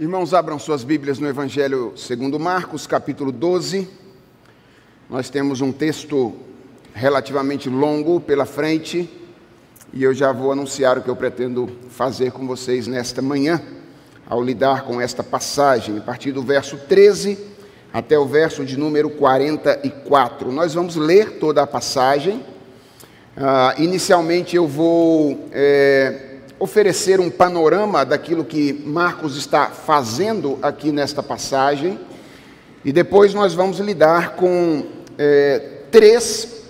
Irmãos, abram suas Bíblias no Evangelho segundo Marcos, capítulo 12. Nós temos um texto relativamente longo pela frente e eu já vou anunciar o que eu pretendo fazer com vocês nesta manhã, ao lidar com esta passagem, a partir do verso 13 até o verso de número 44. Nós vamos ler toda a passagem. Uh, inicialmente eu vou. É, oferecer um panorama daquilo que Marcos está fazendo aqui nesta passagem, e depois nós vamos lidar com é, três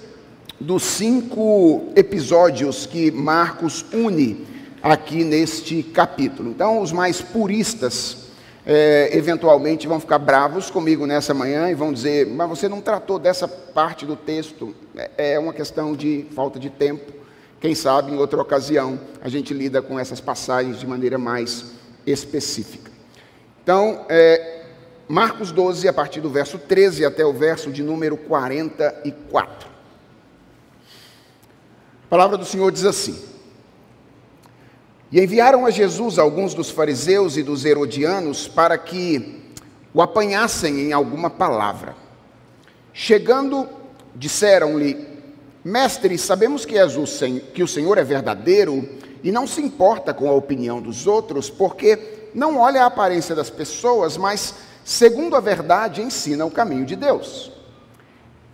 dos cinco episódios que Marcos une aqui neste capítulo. Então, os mais puristas é, eventualmente vão ficar bravos comigo nessa manhã e vão dizer: Mas você não tratou dessa parte do texto, é, é uma questão de falta de tempo. Quem sabe em outra ocasião a gente lida com essas passagens de maneira mais específica. Então, é, Marcos 12, a partir do verso 13 até o verso de número 44. A palavra do Senhor diz assim: E enviaram a Jesus alguns dos fariseus e dos herodianos para que o apanhassem em alguma palavra. Chegando, disseram-lhe: Mestre, sabemos que, és o, que o Senhor é verdadeiro e não se importa com a opinião dos outros, porque não olha a aparência das pessoas, mas, segundo a verdade, ensina o caminho de Deus.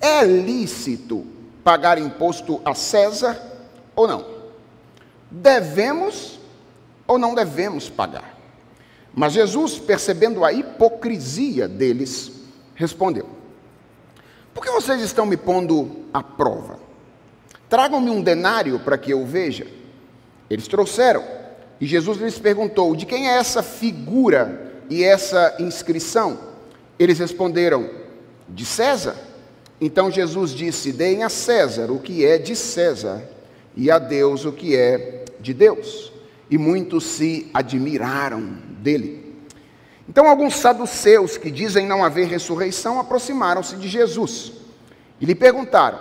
É lícito pagar imposto a César ou não? Devemos ou não devemos pagar? Mas Jesus, percebendo a hipocrisia deles, respondeu: Por que vocês estão me pondo à prova? Tragam-me um denário para que eu veja. Eles trouxeram. E Jesus lhes perguntou: De quem é essa figura e essa inscrição? Eles responderam: De César. Então Jesus disse: Deem a César o que é de César, e a Deus o que é de Deus. E muitos se admiraram dele. Então, alguns saduceus que dizem não haver ressurreição aproximaram-se de Jesus e lhe perguntaram: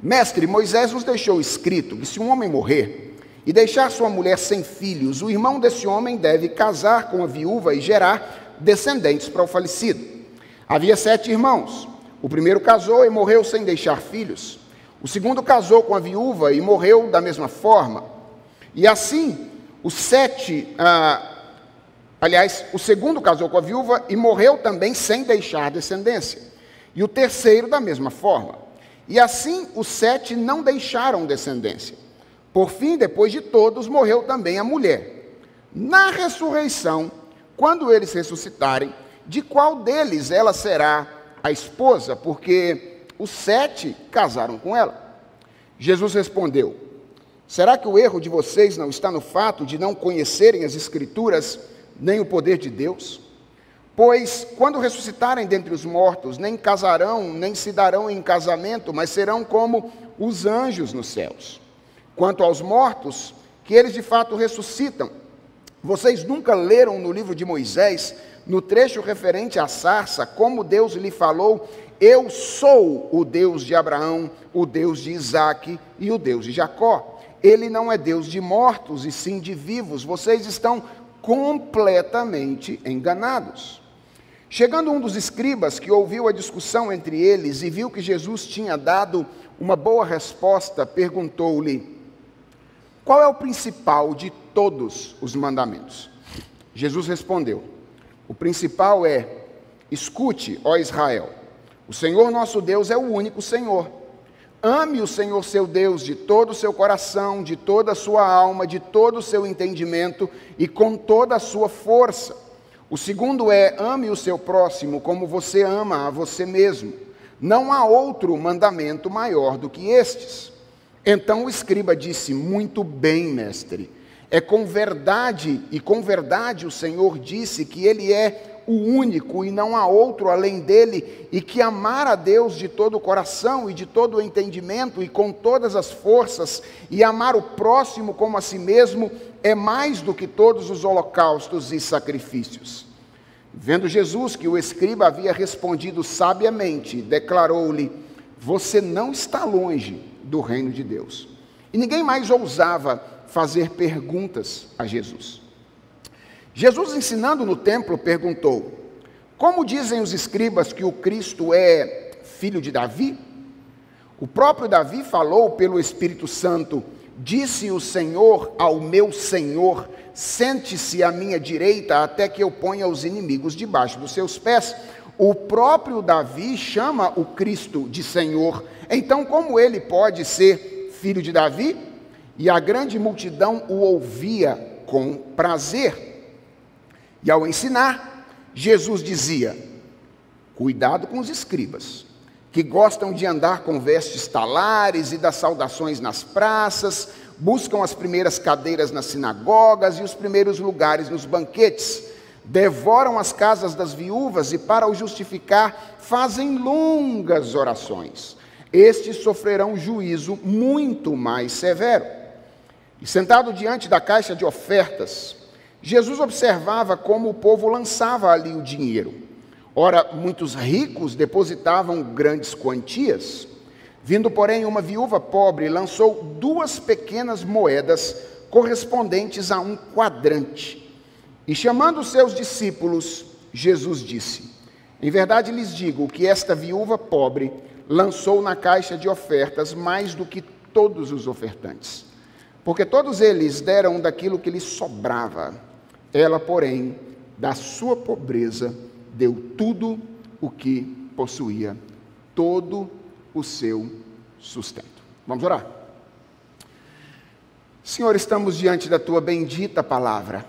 Mestre, Moisés nos deixou escrito que se um homem morrer e deixar sua mulher sem filhos, o irmão desse homem deve casar com a viúva e gerar descendentes para o falecido. Havia sete irmãos. O primeiro casou e morreu sem deixar filhos. O segundo casou com a viúva e morreu da mesma forma. E assim, os sete. Ah, aliás, o segundo casou com a viúva e morreu também sem deixar descendência. E o terceiro, da mesma forma. E assim os sete não deixaram descendência. Por fim, depois de todos, morreu também a mulher. Na ressurreição, quando eles ressuscitarem, de qual deles ela será a esposa? Porque os sete casaram com ela. Jesus respondeu: Será que o erro de vocês não está no fato de não conhecerem as Escrituras nem o poder de Deus? Pois quando ressuscitarem dentre os mortos, nem casarão, nem se darão em casamento, mas serão como os anjos nos céus. Quanto aos mortos, que eles de fato ressuscitam. Vocês nunca leram no livro de Moisés, no trecho referente à sarça, como Deus lhe falou: Eu sou o Deus de Abraão, o Deus de Isaque e o Deus de Jacó. Ele não é Deus de mortos e sim de vivos. Vocês estão completamente enganados. Chegando um dos escribas que ouviu a discussão entre eles e viu que Jesus tinha dado uma boa resposta, perguntou-lhe: Qual é o principal de todos os mandamentos? Jesus respondeu: O principal é: Escute, ó Israel, o Senhor nosso Deus é o único Senhor. Ame o Senhor seu Deus de todo o seu coração, de toda a sua alma, de todo o seu entendimento e com toda a sua força. O segundo é: ame o seu próximo como você ama a você mesmo. Não há outro mandamento maior do que estes. Então o escriba disse: Muito bem, mestre. É com verdade, e com verdade o Senhor disse que Ele é o único e não há outro além dele, e que amar a Deus de todo o coração e de todo o entendimento e com todas as forças, e amar o próximo como a si mesmo, é mais do que todos os holocaustos e sacrifícios. Vendo Jesus que o escriba havia respondido sabiamente, declarou-lhe: Você não está longe do reino de Deus. E ninguém mais ousava fazer perguntas a Jesus. Jesus, ensinando no templo, perguntou: Como dizem os escribas que o Cristo é filho de Davi? O próprio Davi falou pelo Espírito Santo: Disse o Senhor ao meu Senhor: Sente-se à minha direita até que eu ponha os inimigos debaixo dos seus pés. O próprio Davi chama o Cristo de Senhor. Então, como ele pode ser filho de Davi? E a grande multidão o ouvia com prazer. E ao ensinar, Jesus dizia: Cuidado com os escribas, que gostam de andar com vestes talares e das saudações nas praças, buscam as primeiras cadeiras nas sinagogas e os primeiros lugares nos banquetes, devoram as casas das viúvas e, para o justificar, fazem longas orações. Estes sofrerão juízo muito mais severo. E sentado diante da caixa de ofertas, Jesus observava como o povo lançava ali o dinheiro. Ora, muitos ricos depositavam grandes quantias. Vindo, porém, uma viúva pobre, lançou duas pequenas moedas correspondentes a um quadrante. E chamando seus discípulos, Jesus disse: Em verdade lhes digo que esta viúva pobre lançou na caixa de ofertas mais do que todos os ofertantes, porque todos eles deram daquilo que lhes sobrava ela, porém, da sua pobreza, deu tudo o que possuía, todo o seu sustento. Vamos orar. Senhor, estamos diante da tua bendita palavra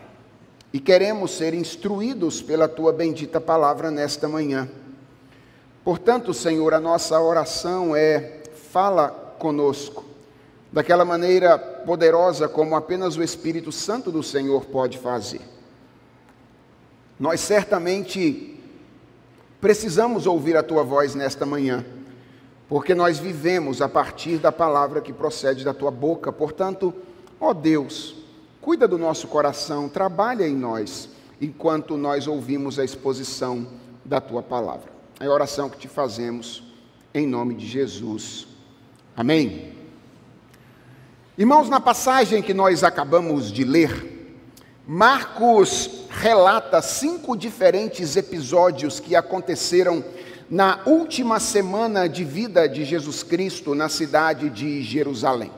e queremos ser instruídos pela tua bendita palavra nesta manhã. Portanto, Senhor, a nossa oração é: fala conosco, daquela maneira poderosa como apenas o Espírito Santo do Senhor pode fazer. Nós certamente precisamos ouvir a tua voz nesta manhã, porque nós vivemos a partir da palavra que procede da tua boca. Portanto, ó Deus, cuida do nosso coração, trabalha em nós, enquanto nós ouvimos a exposição da tua palavra. É a oração que te fazemos em nome de Jesus. Amém. Irmãos, na passagem que nós acabamos de ler, Marcos relata cinco diferentes episódios que aconteceram na última semana de vida de Jesus Cristo na cidade de Jerusalém.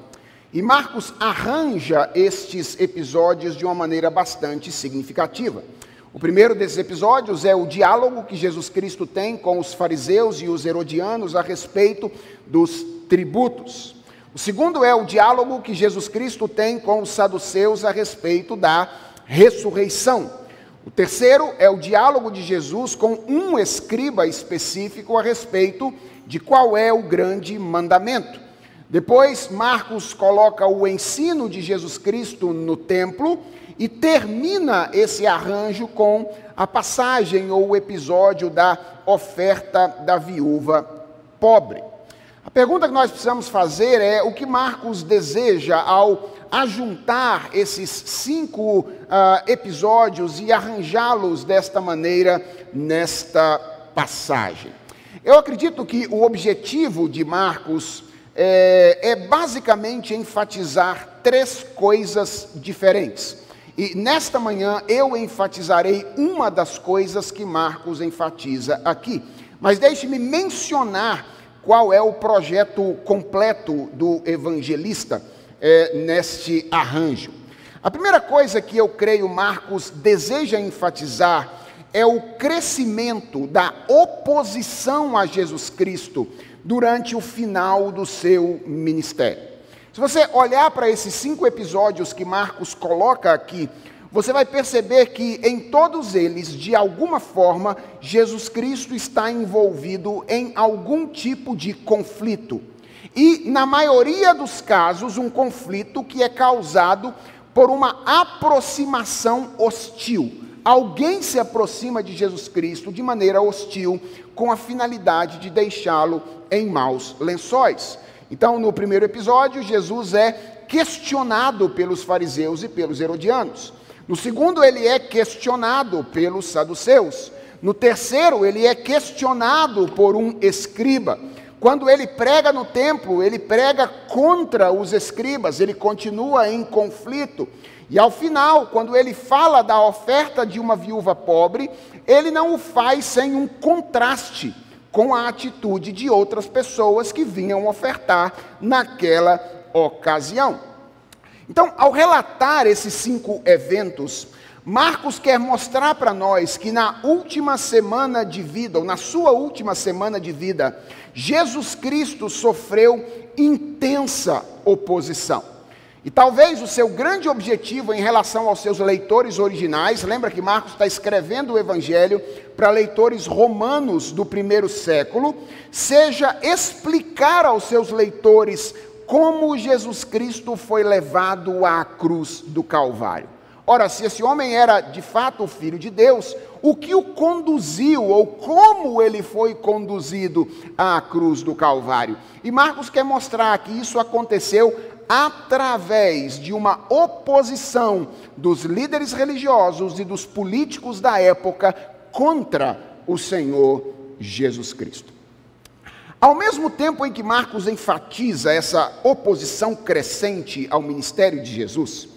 E Marcos arranja estes episódios de uma maneira bastante significativa. O primeiro desses episódios é o diálogo que Jesus Cristo tem com os fariseus e os herodianos a respeito dos tributos. O segundo é o diálogo que Jesus Cristo tem com os saduceus a respeito da ressurreição. O terceiro é o diálogo de Jesus com um escriba específico a respeito de qual é o grande mandamento. Depois, Marcos coloca o ensino de Jesus Cristo no templo e termina esse arranjo com a passagem ou o episódio da oferta da viúva pobre. A pergunta que nós precisamos fazer é o que Marcos deseja ao ajuntar esses cinco uh, episódios e arranjá-los desta maneira nesta passagem. Eu acredito que o objetivo de Marcos é, é basicamente enfatizar três coisas diferentes. E nesta manhã eu enfatizarei uma das coisas que Marcos enfatiza aqui. Mas deixe-me mencionar qual é o projeto completo do evangelista é, neste arranjo. A primeira coisa que eu creio Marcos deseja enfatizar é o crescimento da oposição a Jesus Cristo durante o final do seu ministério. Se você olhar para esses cinco episódios que Marcos coloca aqui, você vai perceber que em todos eles, de alguma forma, Jesus Cristo está envolvido em algum tipo de conflito. E, na maioria dos casos, um conflito que é causado por uma aproximação hostil. Alguém se aproxima de Jesus Cristo de maneira hostil, com a finalidade de deixá-lo em maus lençóis. Então, no primeiro episódio, Jesus é questionado pelos fariseus e pelos herodianos. No segundo, ele é questionado pelos saduceus. No terceiro, ele é questionado por um escriba. Quando ele prega no templo, ele prega contra os escribas, ele continua em conflito. E ao final, quando ele fala da oferta de uma viúva pobre, ele não o faz sem um contraste com a atitude de outras pessoas que vinham ofertar naquela ocasião. Então, ao relatar esses cinco eventos, Marcos quer mostrar para nós que na última semana de vida, ou na sua última semana de vida, Jesus Cristo sofreu intensa oposição. E talvez o seu grande objetivo em relação aos seus leitores originais, lembra que Marcos está escrevendo o Evangelho para leitores romanos do primeiro século, seja explicar aos seus leitores como Jesus Cristo foi levado à cruz do Calvário. Ora, se esse homem era de fato o filho de Deus, o que o conduziu ou como ele foi conduzido à cruz do Calvário? E Marcos quer mostrar que isso aconteceu através de uma oposição dos líderes religiosos e dos políticos da época contra o Senhor Jesus Cristo. Ao mesmo tempo em que Marcos enfatiza essa oposição crescente ao ministério de Jesus,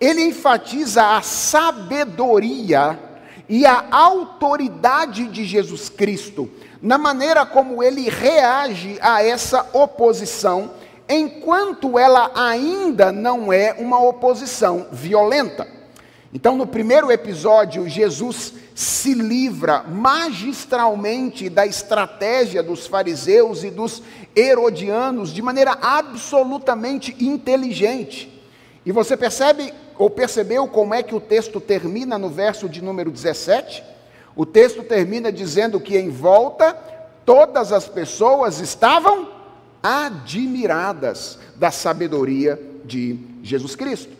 ele enfatiza a sabedoria e a autoridade de Jesus Cristo na maneira como ele reage a essa oposição enquanto ela ainda não é uma oposição violenta. Então, no primeiro episódio, Jesus se livra magistralmente da estratégia dos fariseus e dos herodianos de maneira absolutamente inteligente. E você percebe ou percebeu como é que o texto termina no verso de número 17? O texto termina dizendo que em volta todas as pessoas estavam admiradas da sabedoria de Jesus Cristo.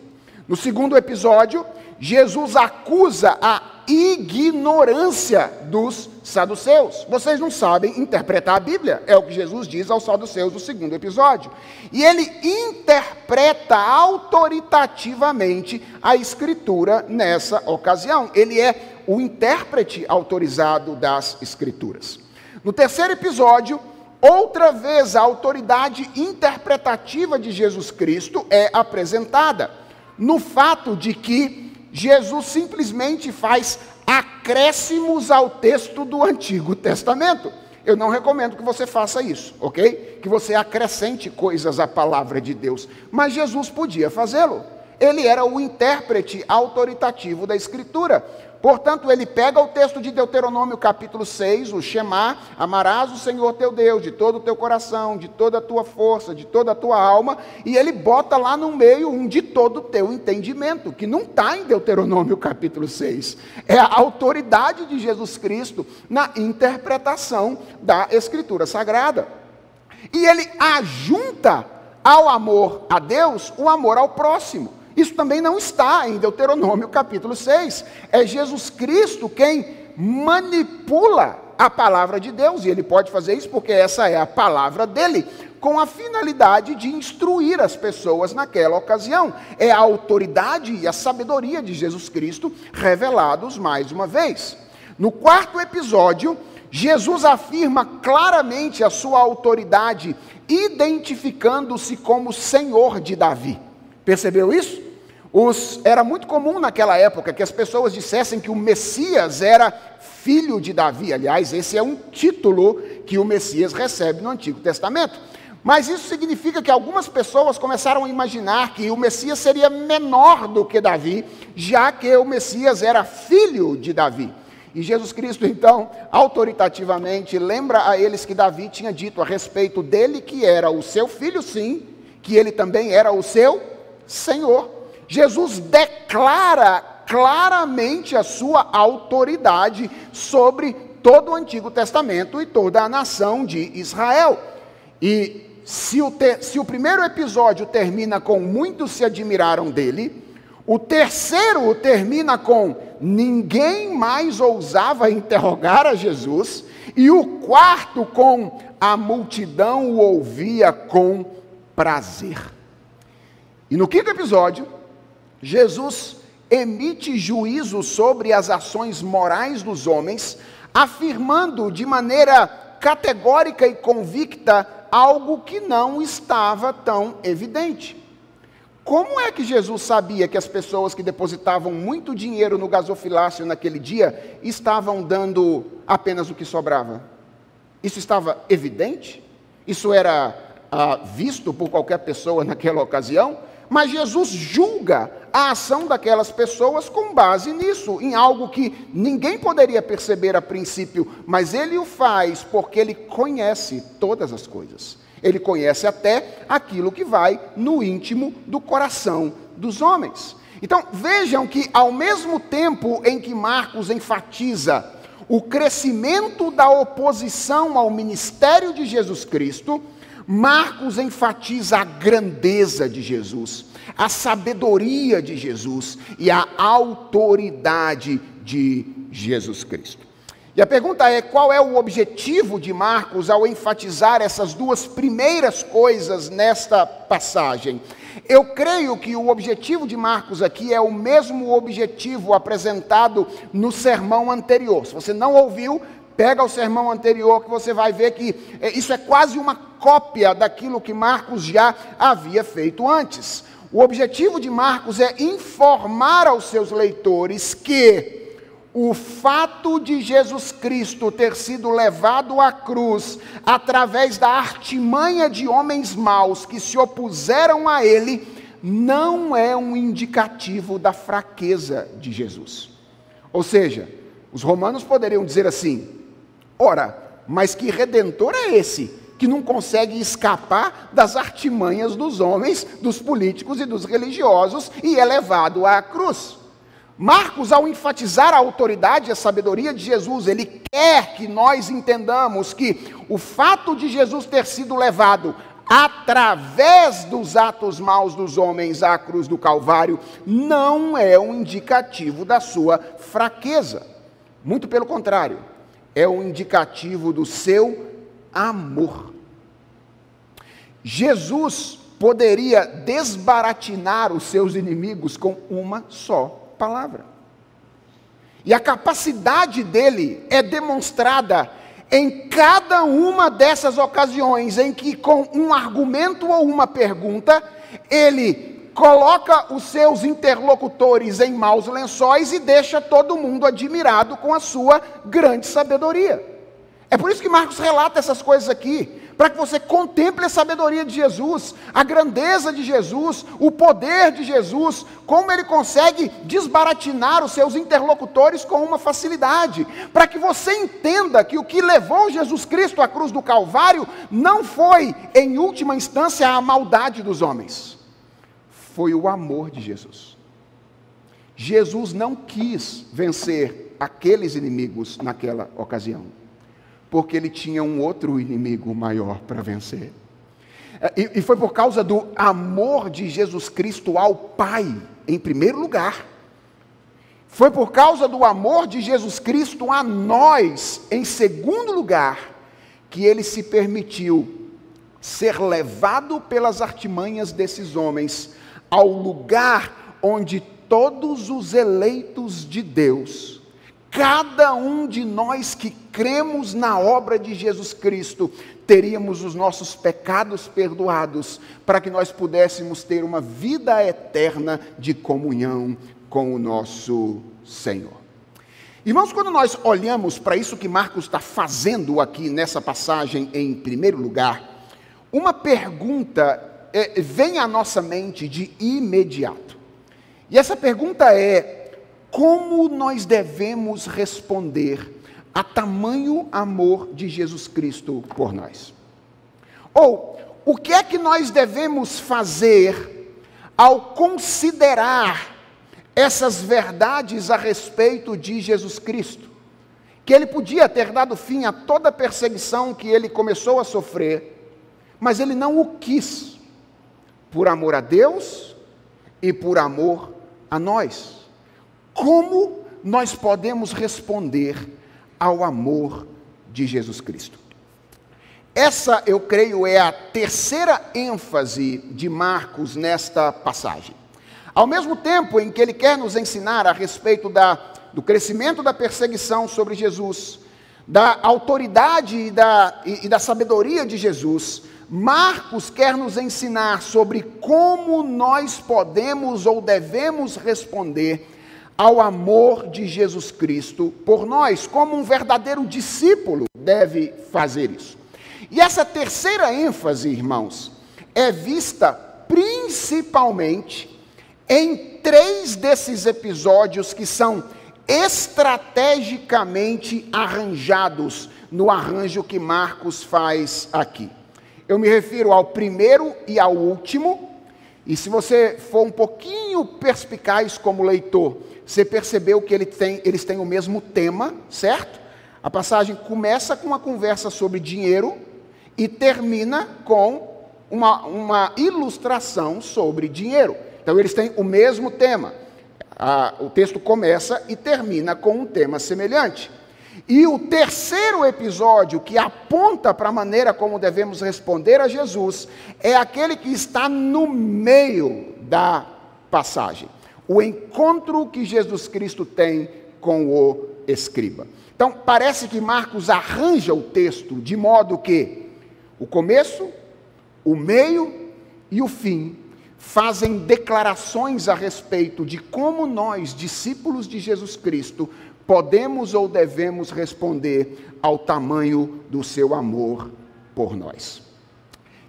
No segundo episódio, Jesus acusa a ignorância dos saduceus. Vocês não sabem interpretar a Bíblia, é o que Jesus diz aos saduceus no segundo episódio. E ele interpreta autoritativamente a Escritura nessa ocasião. Ele é o intérprete autorizado das Escrituras. No terceiro episódio, Outra vez, a autoridade interpretativa de Jesus Cristo é apresentada no fato de que Jesus simplesmente faz acréscimos ao texto do Antigo Testamento. Eu não recomendo que você faça isso, ok? Que você acrescente coisas à palavra de Deus. Mas Jesus podia fazê-lo. Ele era o intérprete autoritativo da Escritura. Portanto, ele pega o texto de Deuteronômio capítulo 6, o Shema, amarás o Senhor teu Deus de todo o teu coração, de toda a tua força, de toda a tua alma, e ele bota lá no meio um de todo o teu entendimento, que não está em Deuteronômio capítulo 6. É a autoridade de Jesus Cristo na interpretação da Escritura Sagrada. E ele ajunta ao amor a Deus o amor ao próximo. Isso também não está em Deuteronômio capítulo 6. É Jesus Cristo quem manipula a palavra de Deus, e ele pode fazer isso porque essa é a palavra dele, com a finalidade de instruir as pessoas naquela ocasião. É a autoridade e a sabedoria de Jesus Cristo revelados mais uma vez. No quarto episódio, Jesus afirma claramente a sua autoridade, identificando-se como Senhor de Davi. Percebeu isso? Os, era muito comum naquela época que as pessoas dissessem que o Messias era filho de Davi. Aliás, esse é um título que o Messias recebe no Antigo Testamento. Mas isso significa que algumas pessoas começaram a imaginar que o Messias seria menor do que Davi, já que o Messias era filho de Davi. E Jesus Cristo, então, autoritativamente, lembra a eles que Davi tinha dito a respeito dele que era o seu filho, sim, que ele também era o seu Senhor. Jesus declara claramente a sua autoridade sobre todo o Antigo Testamento e toda a nação de Israel. E se o, se o primeiro episódio termina com muitos se admiraram dele, o terceiro termina com ninguém mais ousava interrogar a Jesus, e o quarto com a multidão o ouvia com prazer. E no quinto episódio, Jesus emite juízo sobre as ações morais dos homens, afirmando de maneira categórica e convicta algo que não estava tão evidente. como é que Jesus sabia que as pessoas que depositavam muito dinheiro no gasofilácio naquele dia estavam dando apenas o que sobrava? Isso estava evidente? Isso era ah, visto por qualquer pessoa naquela ocasião? Mas Jesus julga a ação daquelas pessoas com base nisso, em algo que ninguém poderia perceber a princípio, mas ele o faz porque ele conhece todas as coisas. Ele conhece até aquilo que vai no íntimo do coração dos homens. Então vejam que, ao mesmo tempo em que Marcos enfatiza o crescimento da oposição ao ministério de Jesus Cristo, Marcos enfatiza a grandeza de Jesus, a sabedoria de Jesus e a autoridade de Jesus Cristo. E a pergunta é: qual é o objetivo de Marcos ao enfatizar essas duas primeiras coisas nesta passagem? Eu creio que o objetivo de Marcos aqui é o mesmo objetivo apresentado no sermão anterior. Se você não ouviu, Pega o sermão anterior que você vai ver que é, isso é quase uma cópia daquilo que Marcos já havia feito antes. O objetivo de Marcos é informar aos seus leitores que o fato de Jesus Cristo ter sido levado à cruz através da artimanha de homens maus que se opuseram a ele não é um indicativo da fraqueza de Jesus. Ou seja, os romanos poderiam dizer assim: Ora, mas que redentor é esse que não consegue escapar das artimanhas dos homens, dos políticos e dos religiosos e é levado à cruz? Marcos, ao enfatizar a autoridade e a sabedoria de Jesus, ele quer que nós entendamos que o fato de Jesus ter sido levado através dos atos maus dos homens à cruz do Calvário não é um indicativo da sua fraqueza. Muito pelo contrário é um indicativo do seu amor. Jesus poderia desbaratinar os seus inimigos com uma só palavra. E a capacidade dele é demonstrada em cada uma dessas ocasiões em que, com um argumento ou uma pergunta, ele coloca os seus interlocutores em maus lençóis e deixa todo mundo admirado com a sua grande sabedoria. É por isso que Marcos relata essas coisas aqui, para que você contemple a sabedoria de Jesus, a grandeza de Jesus, o poder de Jesus, como ele consegue desbaratinar os seus interlocutores com uma facilidade, para que você entenda que o que levou Jesus Cristo à cruz do Calvário não foi, em última instância, a maldade dos homens foi o amor de Jesus. Jesus não quis vencer aqueles inimigos naquela ocasião, porque ele tinha um outro inimigo maior para vencer. E, e foi por causa do amor de Jesus Cristo ao Pai, em primeiro lugar. Foi por causa do amor de Jesus Cristo a nós, em segundo lugar, que ele se permitiu ser levado pelas artimanhas desses homens ao lugar onde todos os eleitos de Deus, cada um de nós que cremos na obra de Jesus Cristo, teríamos os nossos pecados perdoados, para que nós pudéssemos ter uma vida eterna de comunhão com o nosso Senhor. Irmãos, quando nós olhamos para isso que Marcos está fazendo aqui nessa passagem, em primeiro lugar, uma pergunta é, vem à nossa mente de imediato. E essa pergunta é: como nós devemos responder a tamanho amor de Jesus Cristo por nós? Ou, o que é que nós devemos fazer ao considerar essas verdades a respeito de Jesus Cristo? Que ele podia ter dado fim a toda a perseguição que ele começou a sofrer, mas ele não o quis por amor a Deus e por amor a nós. Como nós podemos responder ao amor de Jesus Cristo? Essa, eu creio, é a terceira ênfase de Marcos nesta passagem. Ao mesmo tempo em que ele quer nos ensinar a respeito da, do crescimento da perseguição sobre Jesus, da autoridade e da, e, e da sabedoria de Jesus, Marcos quer nos ensinar sobre como nós podemos ou devemos responder ao amor de Jesus Cristo por nós, como um verdadeiro discípulo deve fazer isso. E essa terceira ênfase, irmãos, é vista principalmente em três desses episódios que são estrategicamente arranjados no arranjo que Marcos faz aqui. Eu me refiro ao primeiro e ao último, e se você for um pouquinho perspicaz como leitor, você percebeu que ele tem, eles têm o mesmo tema, certo? A passagem começa com uma conversa sobre dinheiro e termina com uma, uma ilustração sobre dinheiro. Então, eles têm o mesmo tema. o texto começa e termina com um tema semelhante. E o terceiro episódio que aponta para a maneira como devemos responder a Jesus é aquele que está no meio da passagem. O encontro que Jesus Cristo tem com o escriba. Então, parece que Marcos arranja o texto de modo que o começo, o meio e o fim fazem declarações a respeito de como nós, discípulos de Jesus Cristo, podemos ou devemos responder ao tamanho do seu amor por nós.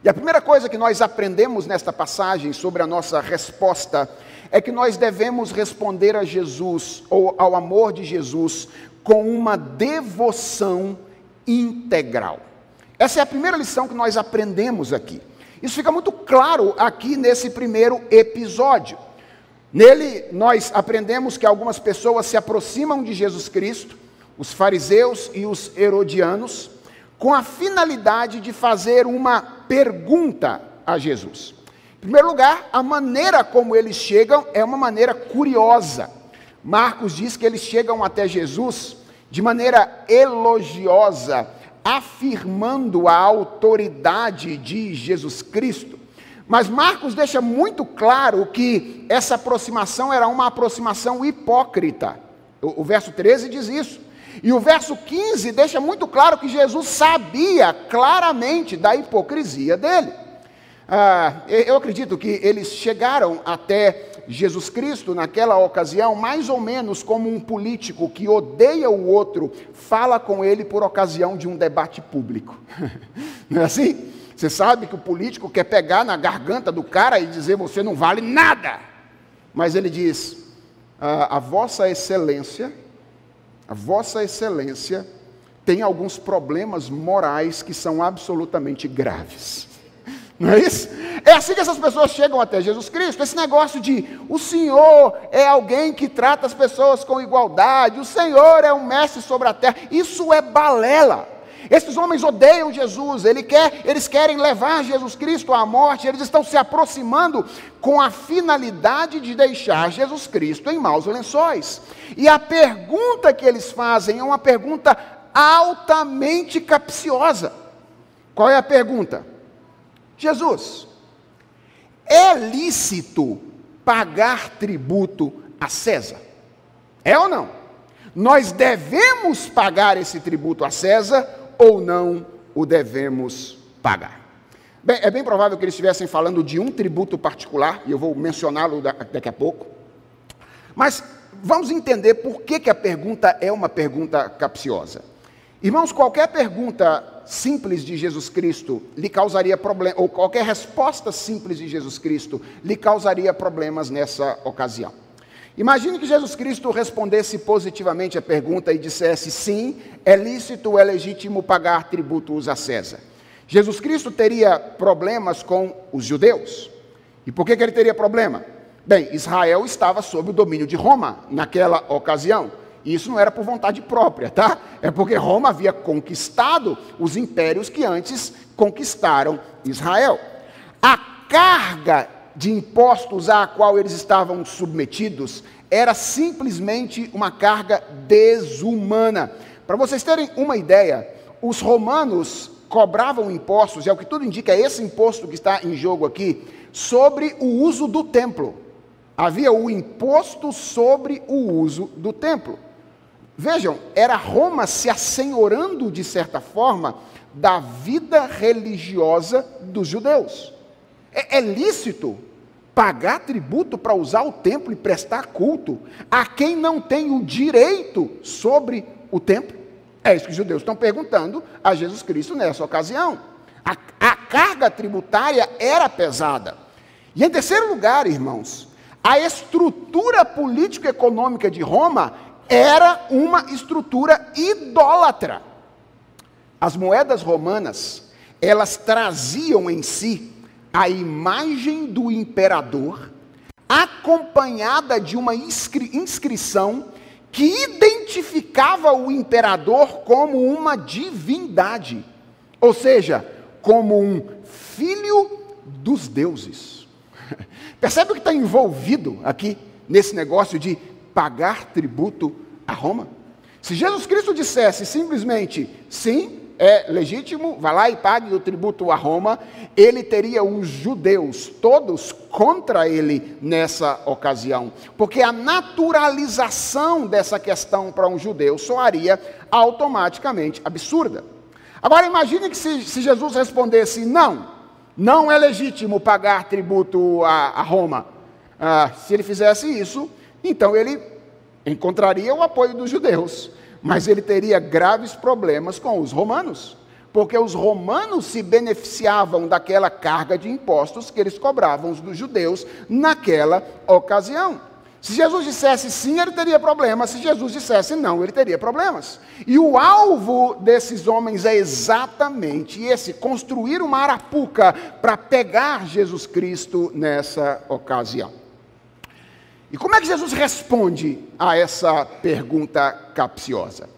E a primeira coisa que nós aprendemos nesta passagem sobre a nossa resposta é que nós devemos responder a Jesus ou ao amor de Jesus com uma devoção integral. Essa é a primeira lição que nós aprendemos aqui. Isso fica muito claro aqui nesse primeiro episódio. Nele, nós aprendemos que algumas pessoas se aproximam de Jesus Cristo, os fariseus e os herodianos, com a finalidade de fazer uma pergunta a Jesus. Em primeiro lugar, a maneira como eles chegam é uma maneira curiosa. Marcos diz que eles chegam até Jesus de maneira elogiosa, afirmando a autoridade de Jesus Cristo. Mas Marcos deixa muito claro que essa aproximação era uma aproximação hipócrita. O, o, verso 13 diz isso. E o verso 15 deixa muito claro que Jesus sabia claramente da hipocrisia dele. Ah, eu acredito que eles chegaram até Jesus Cristo naquela ocasião, mais ou menos como um político que odeia o outro, fala com ele por ocasião de um debate público. Não é assim? Você sabe que o político quer pegar na garganta do cara e dizer você não vale nada. Mas ele diz: a, a vossa excelência, a vossa excelência tem alguns problemas morais que são absolutamente graves. Não é isso? É assim que essas pessoas chegam até Jesus Cristo. Esse negócio de o Senhor é alguém que trata as pessoas com igualdade, o Senhor é um mestre sobre a terra. Isso é balela. Esses homens odeiam Jesus, ele quer, eles querem levar Jesus Cristo à morte, eles estão se aproximando com a finalidade de deixar Jesus Cristo em maus lençóis. E a pergunta que eles fazem é uma pergunta altamente capciosa. Qual é a pergunta? Jesus, é lícito pagar tributo a César? É ou não? Nós devemos pagar esse tributo a César ou não o devemos pagar. Bem, é bem provável que eles estivessem falando de um tributo particular, e eu vou mencioná-lo daqui a pouco. Mas vamos entender por que, que a pergunta é uma pergunta capciosa. Irmãos, qualquer pergunta simples de Jesus Cristo lhe causaria problema, ou qualquer resposta simples de Jesus Cristo lhe causaria problemas nessa ocasião. Imagine que Jesus Cristo respondesse positivamente a pergunta e dissesse: sim, é lícito, é legítimo pagar tributos a César. Jesus Cristo teria problemas com os judeus. E por que, que ele teria problema? Bem, Israel estava sob o domínio de Roma naquela ocasião. E isso não era por vontade própria, tá? É porque Roma havia conquistado os impérios que antes conquistaram Israel. A carga de impostos à qual eles estavam submetidos era simplesmente uma carga desumana. Para vocês terem uma ideia, os romanos cobravam impostos, e é o que tudo indica, é esse imposto que está em jogo aqui, sobre o uso do templo. Havia o imposto sobre o uso do templo. Vejam, era Roma se assenhorando, de certa forma, da vida religiosa dos judeus. É, é lícito pagar tributo para usar o templo e prestar culto a quem não tem o direito sobre o templo? É isso que os judeus estão perguntando a Jesus Cristo nessa ocasião. A, a carga tributária era pesada. E em terceiro lugar, irmãos, a estrutura político-econômica de Roma era uma estrutura idólatra. As moedas romanas, elas traziam em si a imagem do imperador, acompanhada de uma inscri inscrição que identificava o imperador como uma divindade, ou seja, como um filho dos deuses. Percebe o que está envolvido aqui nesse negócio de pagar tributo a Roma? Se Jesus Cristo dissesse simplesmente sim, é legítimo, vá lá e pague o tributo a Roma, ele teria os judeus todos contra ele nessa ocasião, porque a naturalização dessa questão para um judeu soaria automaticamente absurda. Agora imagine que se, se Jesus respondesse não, não é legítimo pagar tributo a, a Roma. Ah, se ele fizesse isso, então ele encontraria o apoio dos judeus mas ele teria graves problemas com os romanos, porque os romanos se beneficiavam daquela carga de impostos que eles cobravam dos judeus naquela ocasião. Se Jesus dissesse sim, ele teria problemas. Se Jesus dissesse não, ele teria problemas. E o alvo desses homens é exatamente esse: construir uma arapuca para pegar Jesus Cristo nessa ocasião. E como é que Jesus responde a essa pergunta capciosa?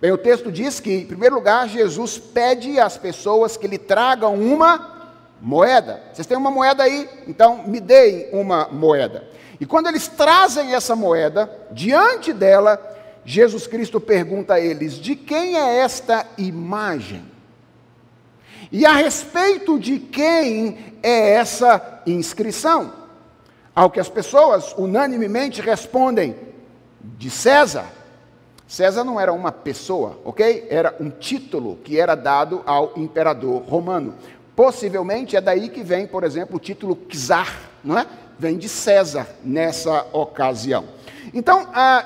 Bem, o texto diz que, em primeiro lugar, Jesus pede às pessoas que lhe tragam uma moeda. Vocês têm uma moeda aí? Então, me deem uma moeda. E quando eles trazem essa moeda, diante dela, Jesus Cristo pergunta a eles: de quem é esta imagem? E a respeito de quem é essa inscrição? Ao que as pessoas unanimemente respondem: de César. César não era uma pessoa, ok? Era um título que era dado ao imperador romano. Possivelmente é daí que vem, por exemplo, o título czar, não é? Vem de César nessa ocasião. Então, ah,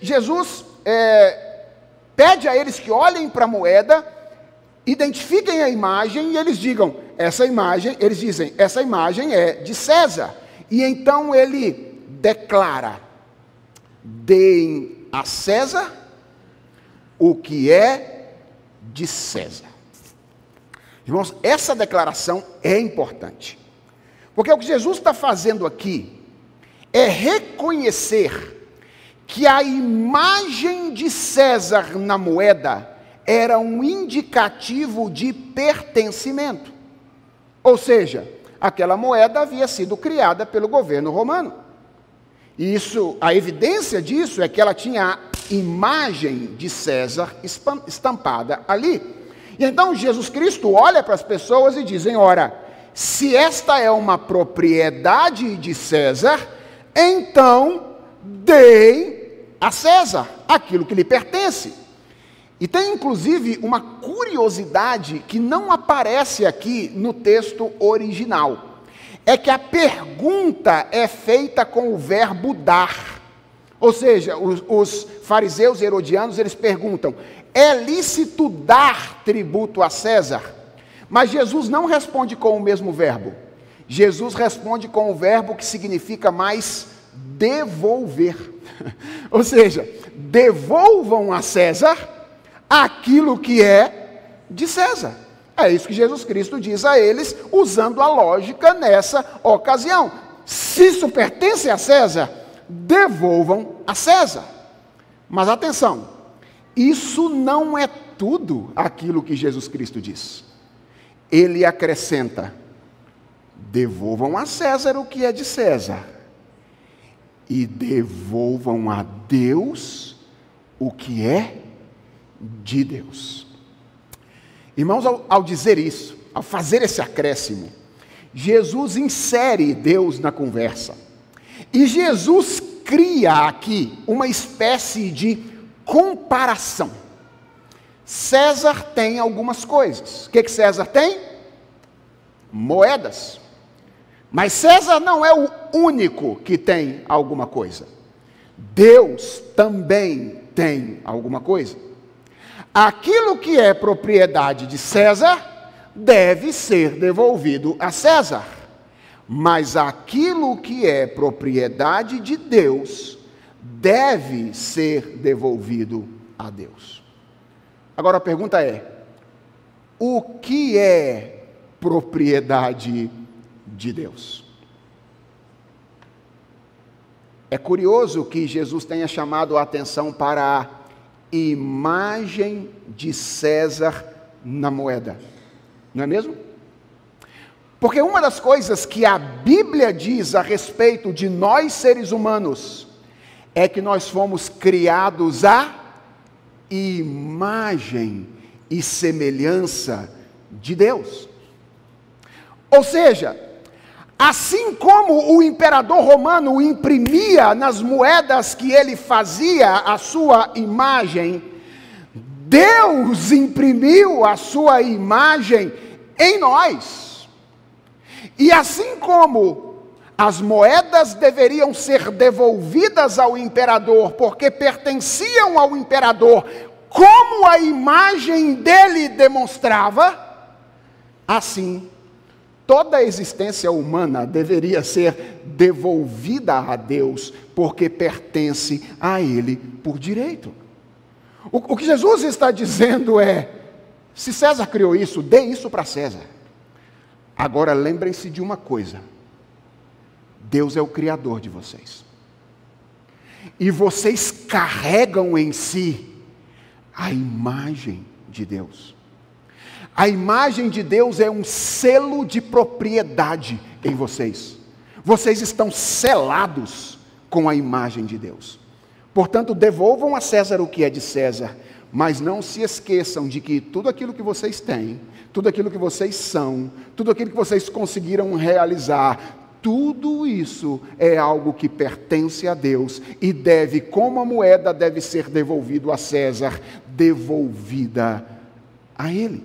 Jesus é, pede a eles que olhem para a moeda, identifiquem a imagem e eles digam: essa imagem, eles dizem, essa imagem é de César. E então ele declara: deem a César o que é de César. Irmãos, essa declaração é importante, porque o que Jesus está fazendo aqui é reconhecer que a imagem de César na moeda era um indicativo de pertencimento. Ou seja, aquela moeda havia sido criada pelo governo romano. E isso, a evidência disso é que ela tinha a imagem de César estampada ali. E então Jesus Cristo olha para as pessoas e dizem: Ora, se esta é uma propriedade de César, então deem a César aquilo que lhe pertence. E tem inclusive uma curiosidade que não aparece aqui no texto original. É que a pergunta é feita com o verbo dar. Ou seja, os, os fariseus herodianos, eles perguntam: é lícito dar tributo a César? Mas Jesus não responde com o mesmo verbo. Jesus responde com o verbo que significa mais devolver. Ou seja, devolvam a César aquilo que é de César. É isso que Jesus Cristo diz a eles, usando a lógica nessa ocasião. Se isso pertence a César, devolvam a César. Mas atenção, isso não é tudo aquilo que Jesus Cristo diz. Ele acrescenta: devolvam a César o que é de César, e devolvam a Deus o que é de Deus. Irmãos, ao, ao dizer isso, ao fazer esse acréscimo, Jesus insere Deus na conversa. E Jesus cria aqui uma espécie de comparação. César tem algumas coisas. O que, que César tem? Moedas. Mas César não é o único que tem alguma coisa. Deus também tem alguma coisa. Aquilo que é propriedade de César deve ser devolvido a César. Mas aquilo que é propriedade de Deus deve ser devolvido a Deus. Agora a pergunta é: o que é propriedade de Deus? É curioso que Jesus tenha chamado a atenção para a imagem de César na moeda, não é mesmo? Porque uma das coisas que a Bíblia diz a respeito de nós seres humanos é que nós fomos criados à imagem e semelhança de Deus. Ou seja, assim como o imperador romano imprimia nas moedas que ele fazia a sua imagem, Deus imprimiu a sua imagem em nós. E assim como as moedas deveriam ser devolvidas ao imperador, porque pertenciam ao imperador, como a imagem dele demonstrava, assim toda a existência humana deveria ser devolvida a Deus, porque pertence a Ele por direito. O, o que Jesus está dizendo é: se César criou isso, dê isso para César. Agora lembrem-se de uma coisa: Deus é o Criador de vocês. E vocês carregam em si a imagem de Deus. A imagem de Deus é um selo de propriedade em vocês. Vocês estão selados com a imagem de Deus. Portanto, devolvam a César o que é de César, mas não se esqueçam de que tudo aquilo que vocês têm tudo aquilo que vocês são, tudo aquilo que vocês conseguiram realizar, tudo isso é algo que pertence a Deus e deve, como a moeda deve ser devolvido a César, devolvida a ele.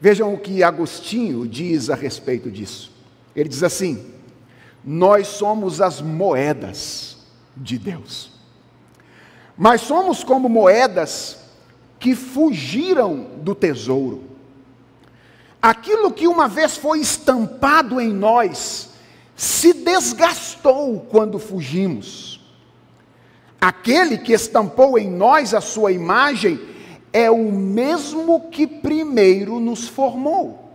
Vejam o que Agostinho diz a respeito disso. Ele diz assim: Nós somos as moedas de Deus. Mas somos como moedas que fugiram do tesouro. Aquilo que uma vez foi estampado em nós se desgastou quando fugimos. Aquele que estampou em nós a sua imagem é o mesmo que primeiro nos formou.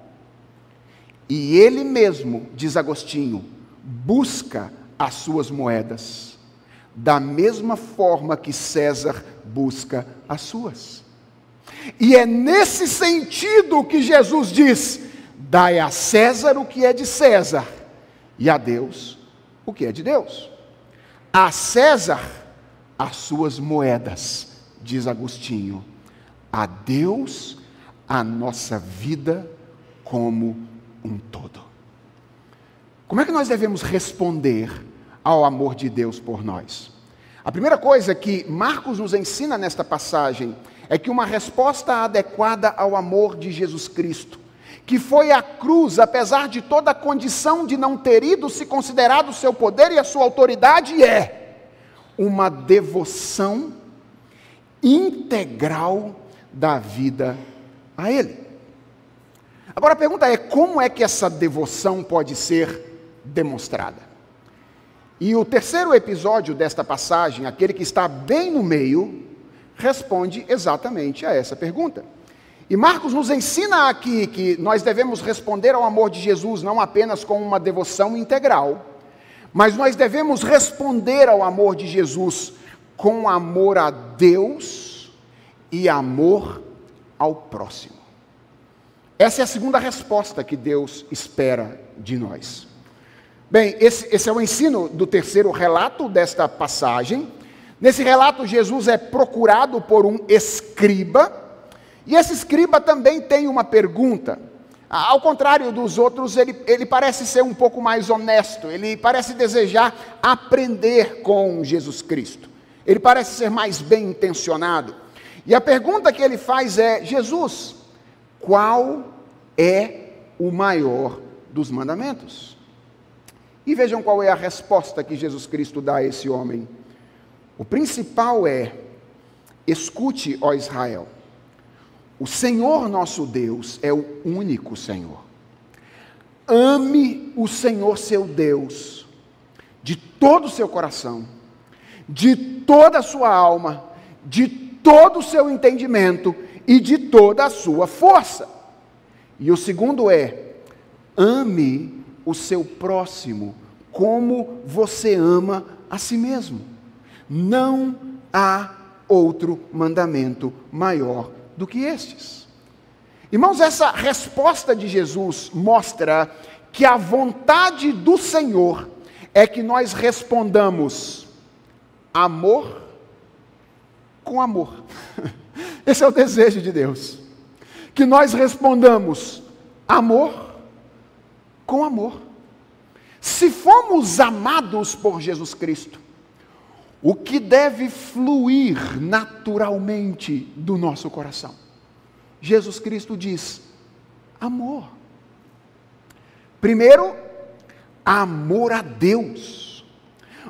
E ele mesmo, diz Agostinho, busca as suas moedas, da mesma forma que César busca as suas. E é nesse sentido que Jesus diz: dai a César o que é de César, e a Deus o que é de Deus. A César as suas moedas, diz Agostinho, a Deus a nossa vida como um todo. Como é que nós devemos responder ao amor de Deus por nós? A primeira coisa que Marcos nos ensina nesta passagem é que uma resposta adequada ao amor de Jesus Cristo, que foi à cruz, apesar de toda a condição de não ter ido se considerado o seu poder e a sua autoridade, é uma devoção integral da vida a Ele. Agora a pergunta é: como é que essa devoção pode ser demonstrada? E o terceiro episódio desta passagem, aquele que está bem no meio, responde exatamente a essa pergunta. E Marcos nos ensina aqui que nós devemos responder ao amor de Jesus não apenas com uma devoção integral, mas nós devemos responder ao amor de Jesus com amor a Deus e amor ao próximo. Essa é a segunda resposta que Deus espera de nós. Bem, esse, esse é o ensino do terceiro relato desta passagem. Nesse relato, Jesus é procurado por um escriba, e esse escriba também tem uma pergunta. Ao contrário dos outros, ele, ele parece ser um pouco mais honesto, ele parece desejar aprender com Jesus Cristo. Ele parece ser mais bem intencionado. E a pergunta que ele faz é: Jesus, qual é o maior dos mandamentos? E vejam qual é a resposta que Jesus Cristo dá a esse homem. O principal é: escute, ó Israel, o Senhor nosso Deus é o único Senhor. Ame o Senhor seu Deus de todo o seu coração, de toda a sua alma, de todo o seu entendimento e de toda a sua força. E o segundo é: ame o seu próximo como você ama a si mesmo. Não há outro mandamento maior do que estes. Irmãos, essa resposta de Jesus mostra que a vontade do Senhor é que nós respondamos amor com amor. Esse é o desejo de Deus. Que nós respondamos amor com amor. Se fomos amados por Jesus Cristo, o que deve fluir naturalmente do nosso coração? Jesus Cristo diz: amor. Primeiro, amor a Deus.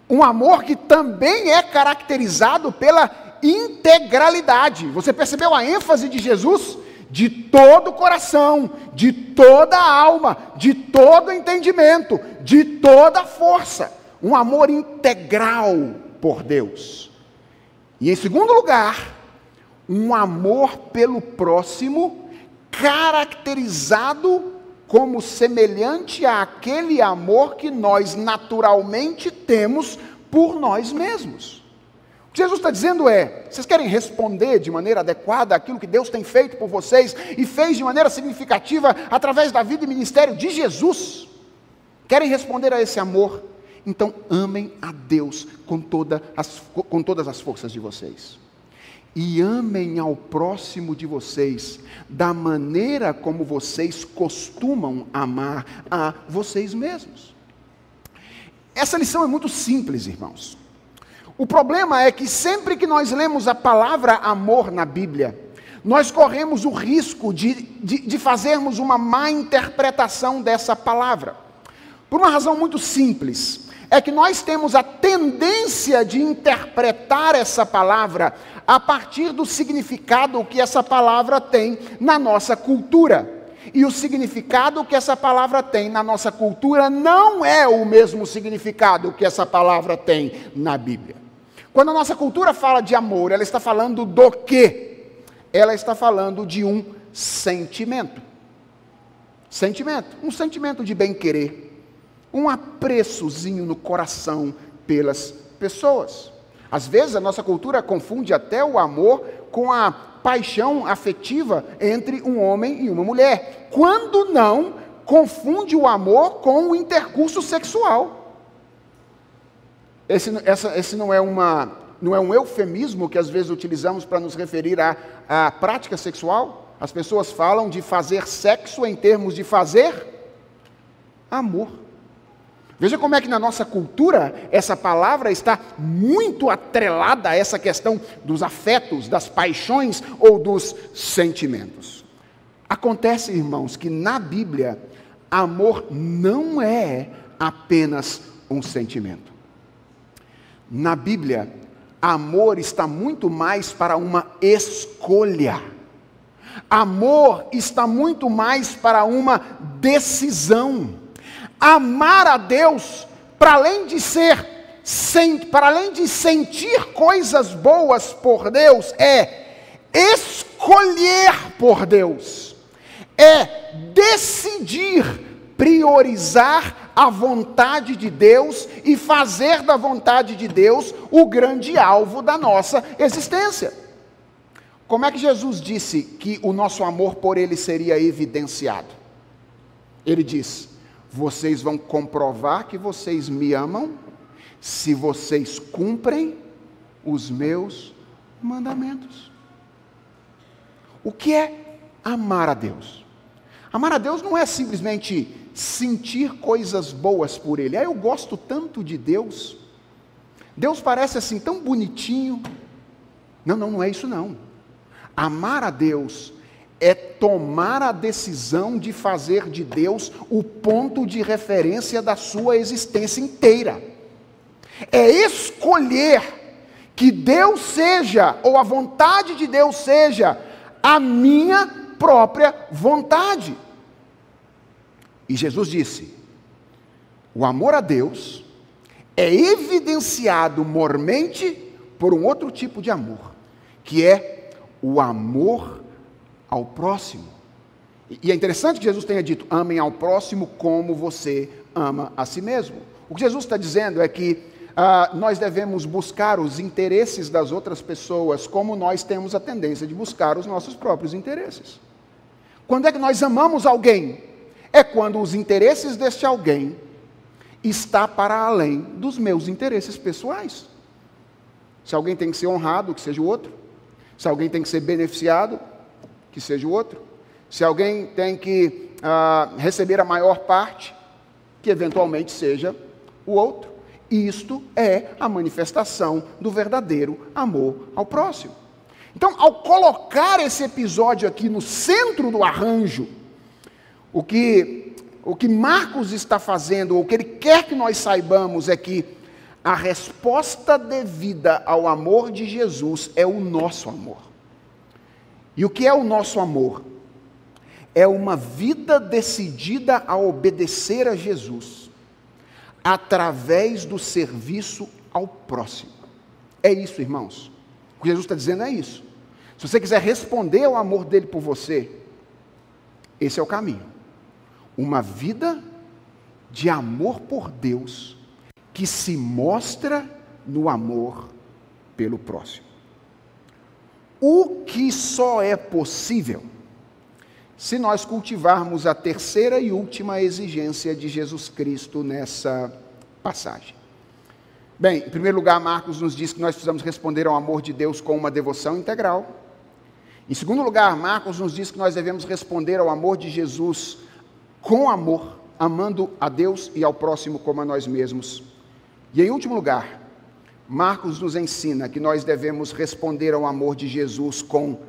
Um amor que também é caracterizado pela integralidade. Você percebeu a ênfase de Jesus? De todo o coração, de toda a alma, de todo o entendimento, de toda a força. Um amor integral por Deus. E em segundo lugar, um amor pelo próximo caracterizado como semelhante àquele amor que nós naturalmente temos por nós mesmos. O que Jesus está dizendo é: vocês querem responder de maneira adequada aquilo que Deus tem feito por vocês e fez de maneira significativa através da vida e ministério de Jesus? Querem responder a esse amor? Então amem a Deus com, toda as, com todas as forças de vocês e amem ao próximo de vocês da maneira como vocês costumam amar a vocês mesmos. Essa lição é muito simples, irmãos. O problema é que sempre que nós lemos a palavra amor na Bíblia, nós corremos o risco de, de, de fazermos uma má interpretação dessa palavra. Por uma razão muito simples é que nós temos a tendência de interpretar essa palavra a partir do significado que essa palavra tem na nossa cultura. E o significado que essa palavra tem na nossa cultura não é o mesmo significado que essa palavra tem na Bíblia. Quando a nossa cultura fala de amor, ela está falando do quê? Ela está falando de um sentimento. Sentimento, um sentimento de bem-querer, um apreçozinho no coração pelas pessoas. Às vezes a nossa cultura confunde até o amor com a paixão afetiva entre um homem e uma mulher. Quando não, confunde o amor com o intercurso sexual. Esse, essa, esse não, é uma, não é um eufemismo que às vezes utilizamos para nos referir à, à prática sexual? As pessoas falam de fazer sexo em termos de fazer amor. Veja como é que na nossa cultura essa palavra está muito atrelada a essa questão dos afetos, das paixões ou dos sentimentos. Acontece, irmãos, que na Bíblia, amor não é apenas um sentimento. Na Bíblia, amor está muito mais para uma escolha. Amor está muito mais para uma decisão. Amar a Deus, para além de ser, para além de sentir coisas boas por Deus, é escolher por Deus, é decidir priorizar a vontade de Deus e fazer da vontade de Deus o grande alvo da nossa existência. Como é que Jesus disse que o nosso amor por Ele seria evidenciado? Ele diz: vocês vão comprovar que vocês me amam se vocês cumprem os meus mandamentos. O que é amar a Deus? Amar a Deus não é simplesmente sentir coisas boas por Ele. Ah, eu gosto tanto de Deus. Deus parece assim tão bonitinho. Não, não, não é isso não. Amar a Deus é tomar a decisão de fazer de Deus o ponto de referência da sua existência inteira. É escolher que Deus seja, ou a vontade de Deus seja, a minha própria vontade. E Jesus disse: o amor a Deus é evidenciado mormente por um outro tipo de amor, que é o amor ao próximo. E é interessante que Jesus tenha dito: amem ao próximo como você ama a si mesmo. O que Jesus está dizendo é que ah, nós devemos buscar os interesses das outras pessoas como nós temos a tendência de buscar os nossos próprios interesses. Quando é que nós amamos alguém? É quando os interesses deste alguém está para além dos meus interesses pessoais. Se alguém tem que ser honrado, que seja o outro. Se alguém tem que ser beneficiado, que seja o outro. Se alguém tem que ah, receber a maior parte, que eventualmente seja o outro. Isto é a manifestação do verdadeiro amor ao próximo. Então, ao colocar esse episódio aqui no centro do arranjo, o que, o que Marcos está fazendo, o que ele quer que nós saibamos, é que a resposta devida ao amor de Jesus é o nosso amor. E o que é o nosso amor? É uma vida decidida a obedecer a Jesus através do serviço ao próximo. É isso, irmãos. O que Jesus está dizendo é isso. Se você quiser responder ao amor dele por você, esse é o caminho. Uma vida de amor por Deus que se mostra no amor pelo próximo. O que só é possível se nós cultivarmos a terceira e última exigência de Jesus Cristo nessa passagem. Bem, em primeiro lugar, Marcos nos diz que nós precisamos responder ao amor de Deus com uma devoção integral. Em segundo lugar, Marcos nos diz que nós devemos responder ao amor de Jesus com amor, amando a Deus e ao próximo como a nós mesmos. E em último lugar, Marcos nos ensina que nós devemos responder ao amor de Jesus com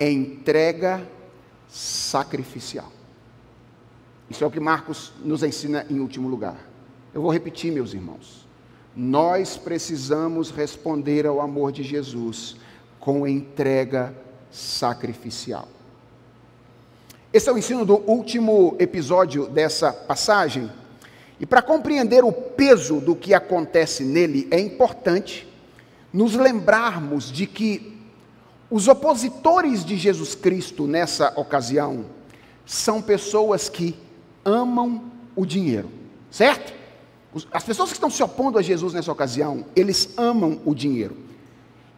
entrega sacrificial. Isso é o que Marcos nos ensina em último lugar. Eu vou repetir, meus irmãos. Nós precisamos responder ao amor de Jesus com entrega sacrificial. Esse é o ensino do último episódio dessa passagem. E para compreender o peso do que acontece nele, é importante nos lembrarmos de que os opositores de Jesus Cristo nessa ocasião são pessoas que amam o dinheiro, certo? As pessoas que estão se opondo a Jesus nessa ocasião, eles amam o dinheiro.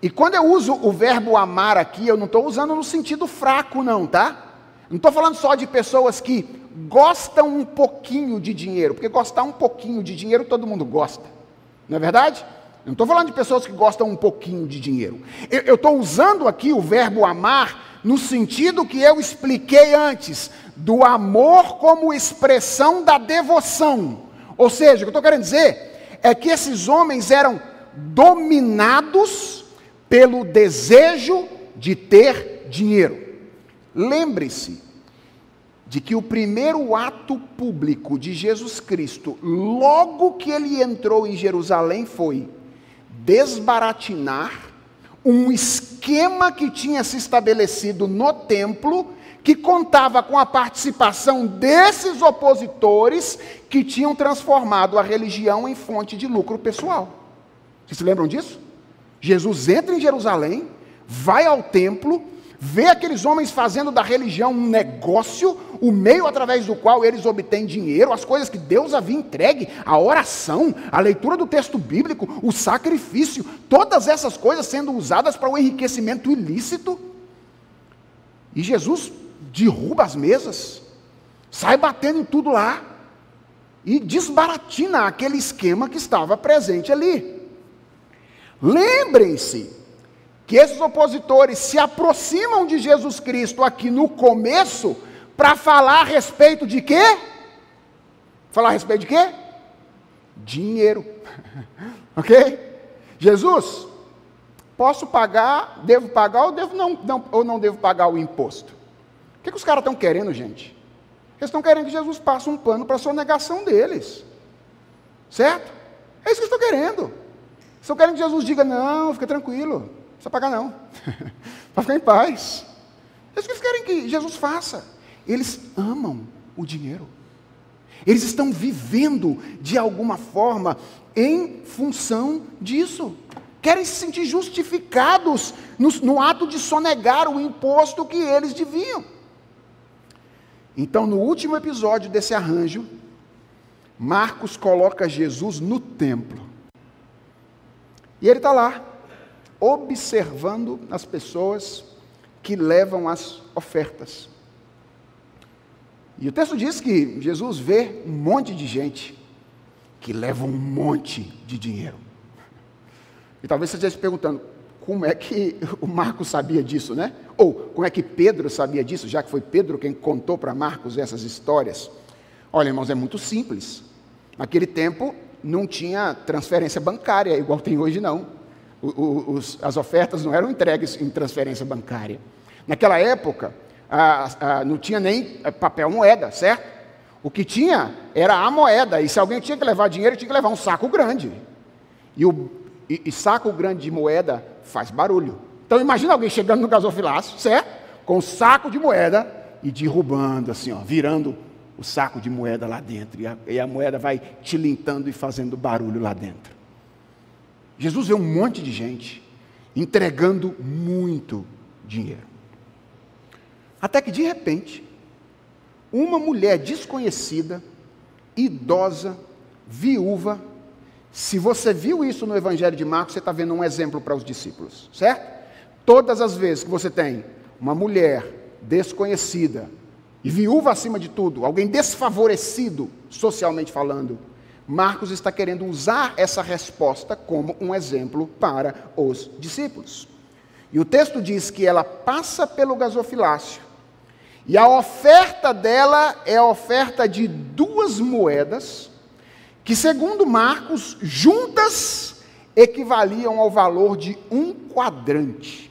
E quando eu uso o verbo amar aqui, eu não estou usando no sentido fraco, não, tá? Não estou falando só de pessoas que gostam um pouquinho de dinheiro, porque gostar um pouquinho de dinheiro todo mundo gosta, não é verdade? não estou falando de pessoas que gostam um pouquinho de dinheiro. Eu estou usando aqui o verbo amar no sentido que eu expliquei antes, do amor como expressão da devoção. Ou seja, o que eu estou querendo dizer é que esses homens eram dominados pelo desejo de ter dinheiro. Lembre-se de que o primeiro ato público de Jesus Cristo, logo que ele entrou em Jerusalém, foi desbaratinar um esquema que tinha se estabelecido no templo, que contava com a participação desses opositores que tinham transformado a religião em fonte de lucro pessoal. Vocês se lembram disso? Jesus entra em Jerusalém, vai ao templo, vê aqueles homens fazendo da religião um negócio, o meio através do qual eles obtêm dinheiro, as coisas que Deus havia entregue, a oração, a leitura do texto bíblico, o sacrifício, todas essas coisas sendo usadas para o enriquecimento ilícito. E Jesus derruba as mesas, sai batendo em tudo lá e desbaratina aquele esquema que estava presente ali. Lembrem-se que esses opositores se aproximam de Jesus Cristo aqui no começo para falar a respeito de quê? Falar a respeito de quê? Dinheiro. ok? Jesus, posso pagar, devo pagar ou, devo não, não, ou não devo pagar o imposto? O que, que os caras estão querendo, gente? Eles estão querendo que Jesus passe um pano para a sonegação deles. Certo? É isso que eles estão querendo. Estão querendo que Jesus diga: não, fica tranquilo, precisa pagar não. para ficar em paz. É isso que eles querem que Jesus faça. Eles amam o dinheiro. Eles estão vivendo de alguma forma em função disso. Querem se sentir justificados no, no ato de sonegar o imposto que eles deviam. Então, no último episódio desse arranjo, Marcos coloca Jesus no templo. E ele está lá, observando as pessoas que levam as ofertas. E o texto diz que Jesus vê um monte de gente que leva um monte de dinheiro. E talvez você esteja se perguntando, como é que o Marcos sabia disso, né? Ou como é que Pedro sabia disso, já que foi Pedro quem contou para Marcos essas histórias? Olha, irmãos, é muito simples. Naquele tempo não tinha transferência bancária, igual tem hoje, não. Os, as ofertas não eram entregues em transferência bancária. Naquela época, não tinha nem eh, papel moeda, certo? O que tinha era a moeda, e se alguém tinha que levar dinheiro, tinha que levar um saco grande. E, o, e, e saco grande de moeda faz barulho. Então imagina alguém chegando no gasofilácio, certo? Com um saco de moeda e derrubando assim, ó, virando o saco de moeda lá dentro. E a, e a moeda vai tilintando e fazendo barulho lá dentro. Jesus vê um monte de gente entregando muito dinheiro. Até que de repente, uma mulher desconhecida, idosa, viúva, se você viu isso no Evangelho de Marcos, você está vendo um exemplo para os discípulos, certo? Todas as vezes que você tem uma mulher desconhecida e viúva acima de tudo, alguém desfavorecido socialmente falando, Marcos está querendo usar essa resposta como um exemplo para os discípulos. E o texto diz que ela passa pelo gasofilácio e a oferta dela é a oferta de duas moedas, que, segundo Marcos, juntas equivaliam ao valor de um quadrante.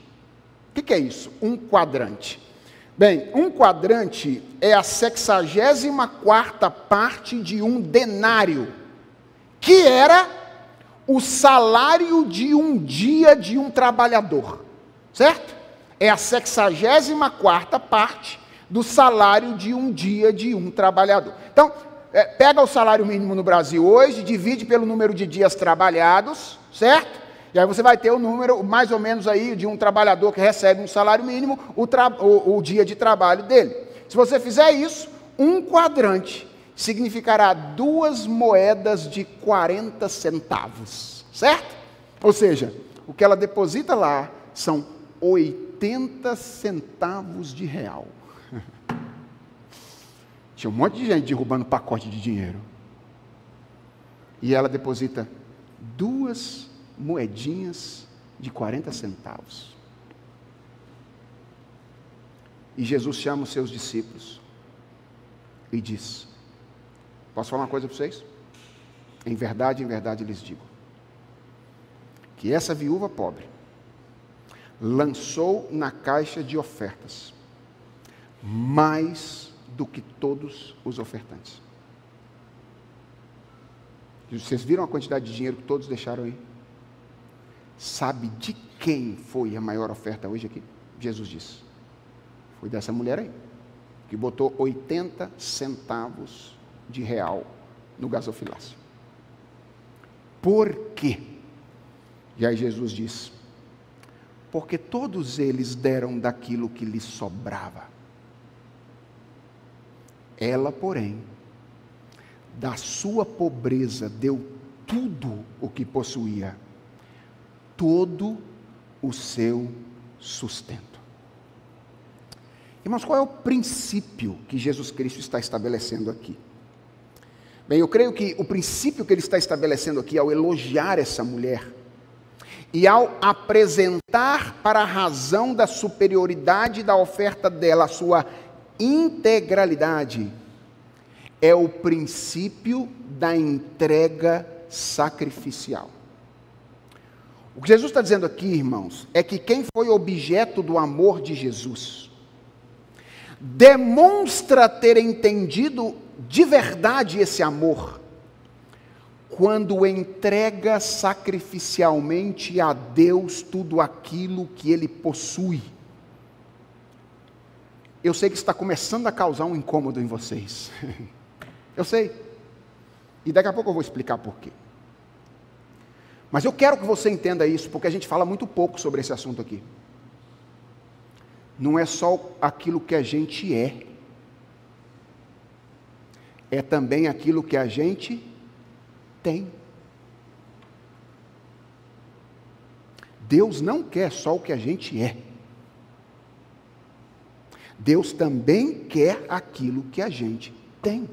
O que, é isso? Um quadrante. Bem, um quadrante é a sexagésima quarta parte de um denário, que era o salário de um dia de um trabalhador, certo? É a sexagésima quarta parte do salário de um dia de um trabalhador. Então, é, pega o salário mínimo no Brasil hoje, divide pelo número de dias trabalhados, certo? E aí você vai ter o número, mais ou menos aí, de um trabalhador que recebe um salário mínimo, o, o, o dia de trabalho dele. Se você fizer isso, um quadrante significará duas moedas de 40 centavos, certo? Ou seja, o que ela deposita lá são 80 centavos de real. Tinha um monte de gente derrubando pacote de dinheiro. E ela deposita duas moedinhas de 40 centavos. E Jesus chama os seus discípulos e diz: Posso falar uma coisa para vocês? Em verdade, em verdade lhes digo: que essa viúva pobre lançou na caixa de ofertas mais do que todos os ofertantes. Vocês viram a quantidade de dinheiro que todos deixaram aí? Sabe de quem foi a maior oferta hoje aqui? Jesus disse. Foi dessa mulher aí, que botou 80 centavos de real no gasofilácio. Por quê? E aí Jesus diz: Porque todos eles deram daquilo que lhes sobrava. Ela, porém, da sua pobreza deu tudo o que possuía, todo o seu sustento. Irmãos, qual é o princípio que Jesus Cristo está estabelecendo aqui? Bem, eu creio que o princípio que ele está estabelecendo aqui, ao elogiar essa mulher, e ao apresentar para a razão da superioridade da oferta dela a sua integralidade é o princípio da entrega sacrificial. O que Jesus está dizendo aqui, irmãos, é que quem foi objeto do amor de Jesus demonstra ter entendido de verdade esse amor quando entrega sacrificialmente a Deus tudo aquilo que ele possui. Eu sei que está começando a causar um incômodo em vocês. Eu sei. E daqui a pouco eu vou explicar por quê. Mas eu quero que você entenda isso, porque a gente fala muito pouco sobre esse assunto aqui. Não é só aquilo que a gente é, é também aquilo que a gente tem. Deus não quer só o que a gente é. Deus também quer aquilo que a gente tem.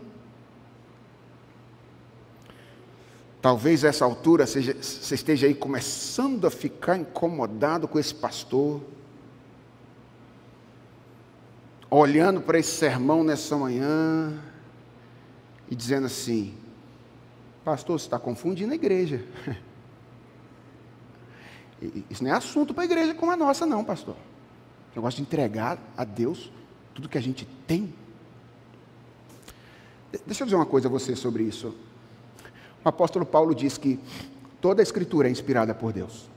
Talvez essa altura seja, você esteja aí começando a ficar incomodado com esse pastor, olhando para esse sermão nessa manhã e dizendo assim: Pastor, você está confundindo a igreja. Isso não é assunto para a igreja como a nossa, não, pastor. Eu gosto de entregar a Deus tudo que a gente tem. Deixa eu dizer uma coisa a você sobre isso. O apóstolo Paulo diz que toda a escritura é inspirada por Deus.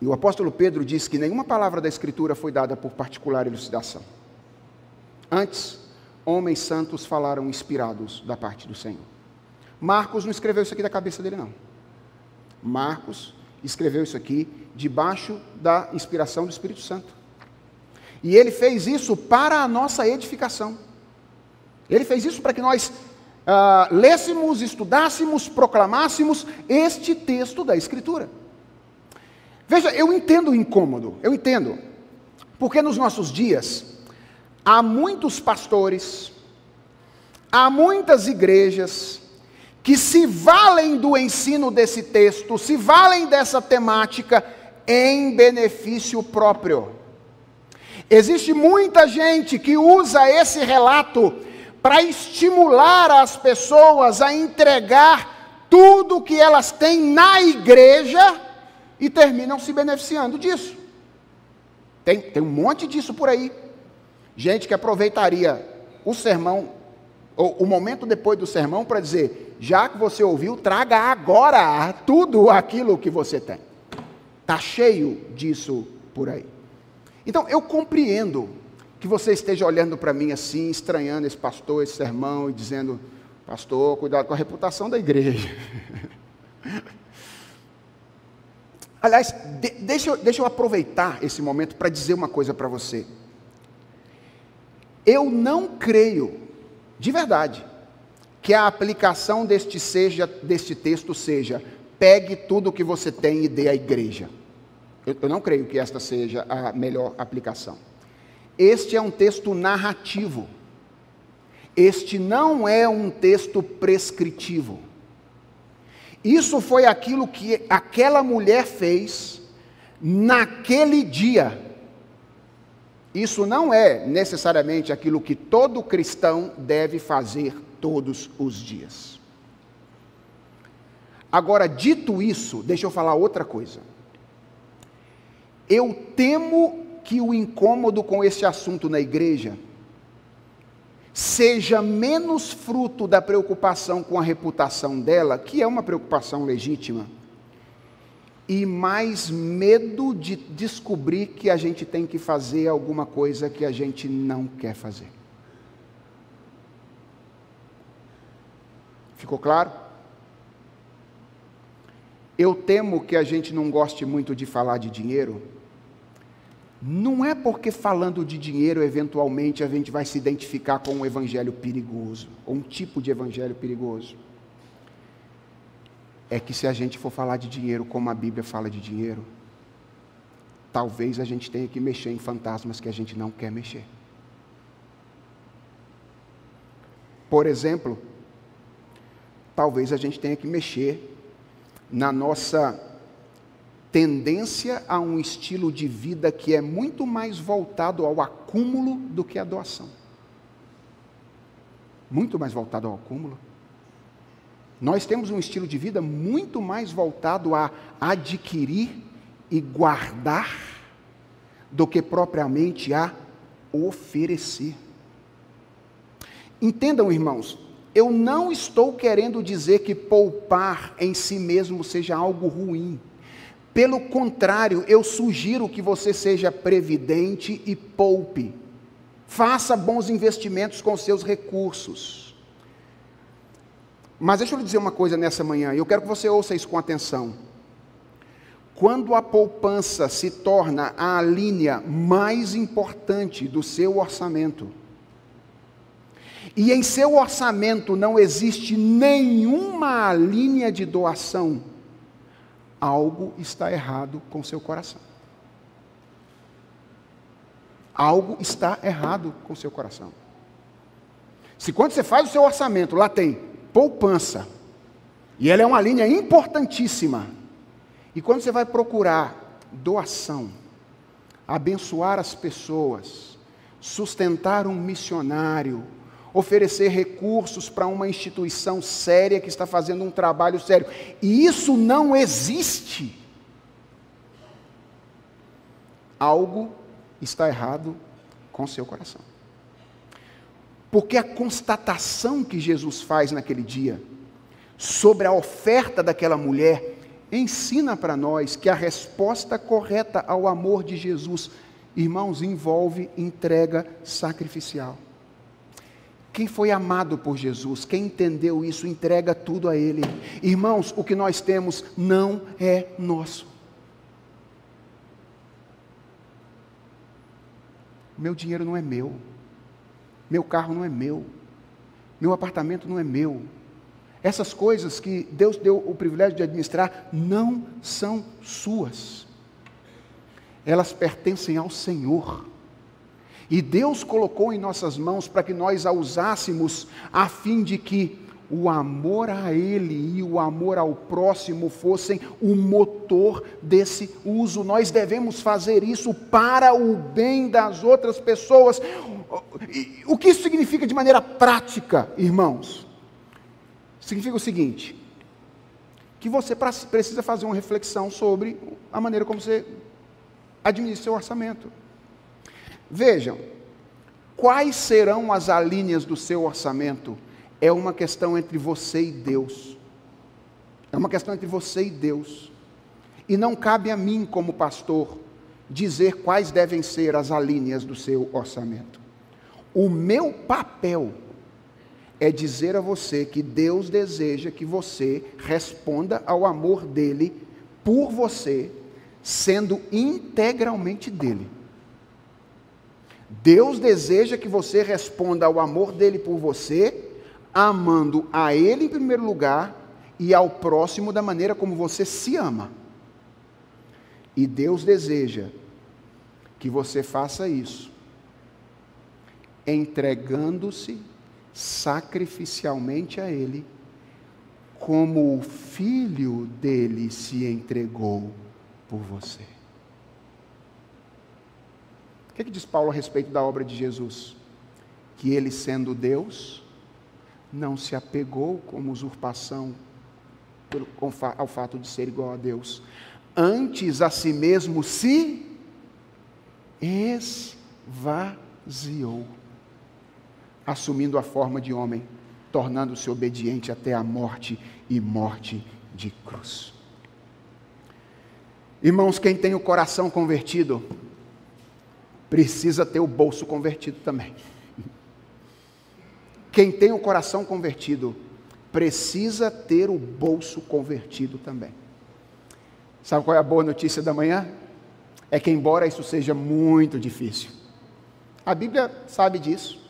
E o apóstolo Pedro diz que nenhuma palavra da escritura foi dada por particular elucidação. Antes, homens santos falaram inspirados da parte do Senhor. Marcos não escreveu isso aqui da cabeça dele, não. Marcos escreveu isso aqui debaixo da inspiração do Espírito Santo. E ele fez isso para a nossa edificação. Ele fez isso para que nós uh, lêssemos, estudássemos, proclamássemos este texto da Escritura. Veja, eu entendo o incômodo, eu entendo, porque nos nossos dias há muitos pastores, há muitas igrejas que se valem do ensino desse texto, se valem dessa temática em benefício próprio. Existe muita gente que usa esse relato para estimular as pessoas a entregar tudo que elas têm na igreja e terminam se beneficiando disso. Tem, tem um monte disso por aí. Gente que aproveitaria o sermão, ou o momento depois do sermão, para dizer: já que você ouviu, traga agora tudo aquilo que você tem. Está cheio disso por aí. Então, eu compreendo que você esteja olhando para mim assim, estranhando esse pastor, esse sermão e dizendo: Pastor, cuidado com a reputação da igreja. Aliás, de, deixa, deixa eu aproveitar esse momento para dizer uma coisa para você. Eu não creio, de verdade, que a aplicação deste, seja, deste texto seja: pegue tudo o que você tem e dê à igreja. Eu, eu não creio que esta seja a melhor aplicação. Este é um texto narrativo. Este não é um texto prescritivo. Isso foi aquilo que aquela mulher fez naquele dia. Isso não é necessariamente aquilo que todo cristão deve fazer todos os dias. Agora, dito isso, deixa eu falar outra coisa. Eu temo que o incômodo com esse assunto na igreja seja menos fruto da preocupação com a reputação dela, que é uma preocupação legítima, e mais medo de descobrir que a gente tem que fazer alguma coisa que a gente não quer fazer. Ficou claro? Eu temo que a gente não goste muito de falar de dinheiro não é porque falando de dinheiro, eventualmente, a gente vai se identificar com um evangelho perigoso, ou um tipo de evangelho perigoso. É que se a gente for falar de dinheiro como a Bíblia fala de dinheiro, talvez a gente tenha que mexer em fantasmas que a gente não quer mexer. Por exemplo, talvez a gente tenha que mexer na nossa tendência a um estilo de vida que é muito mais voltado ao acúmulo do que à doação. Muito mais voltado ao acúmulo. Nós temos um estilo de vida muito mais voltado a adquirir e guardar do que propriamente a oferecer. Entendam, irmãos, eu não estou querendo dizer que poupar em si mesmo seja algo ruim. Pelo contrário, eu sugiro que você seja previdente e poupe. Faça bons investimentos com seus recursos. Mas deixa eu lhe dizer uma coisa nessa manhã, e eu quero que você ouça isso com atenção. Quando a poupança se torna a linha mais importante do seu orçamento, e em seu orçamento não existe nenhuma linha de doação, algo está errado com seu coração. Algo está errado com seu coração. Se quando você faz o seu orçamento, lá tem poupança, e ela é uma linha importantíssima, e quando você vai procurar doação, abençoar as pessoas, sustentar um missionário, oferecer recursos para uma instituição séria que está fazendo um trabalho sério. E isso não existe. Algo está errado com seu coração. Porque a constatação que Jesus faz naquele dia sobre a oferta daquela mulher ensina para nós que a resposta correta ao amor de Jesus, irmãos, envolve entrega sacrificial. Quem foi amado por Jesus, quem entendeu isso, entrega tudo a Ele. Irmãos, o que nós temos não é nosso. Meu dinheiro não é meu. Meu carro não é meu. Meu apartamento não é meu. Essas coisas que Deus deu o privilégio de administrar não são suas. Elas pertencem ao Senhor. E Deus colocou em nossas mãos para que nós a usássemos, a fim de que o amor a Ele e o amor ao próximo fossem o motor desse uso. Nós devemos fazer isso para o bem das outras pessoas. O que isso significa de maneira prática, irmãos? Significa o seguinte: que você precisa fazer uma reflexão sobre a maneira como você administra seu orçamento. Vejam, quais serão as alíneas do seu orçamento? É uma questão entre você e Deus. É uma questão entre você e Deus. E não cabe a mim, como pastor, dizer quais devem ser as alíneas do seu orçamento. O meu papel é dizer a você que Deus deseja que você responda ao amor dele por você, sendo integralmente dele. Deus deseja que você responda ao amor dele por você, amando a ele em primeiro lugar e ao próximo da maneira como você se ama. E Deus deseja que você faça isso, entregando-se sacrificialmente a Ele, como o filho dele se entregou por você. O que, é que diz Paulo a respeito da obra de Jesus? Que ele, sendo Deus, não se apegou como usurpação ao fato de ser igual a Deus. Antes a si mesmo se esvaziou, assumindo a forma de homem, tornando-se obediente até a morte e morte de cruz. Irmãos, quem tem o coração convertido, precisa ter o bolso convertido também. Quem tem o coração convertido precisa ter o bolso convertido também. Sabe qual é a boa notícia da manhã? É que, embora isso seja muito difícil, a Bíblia sabe disso,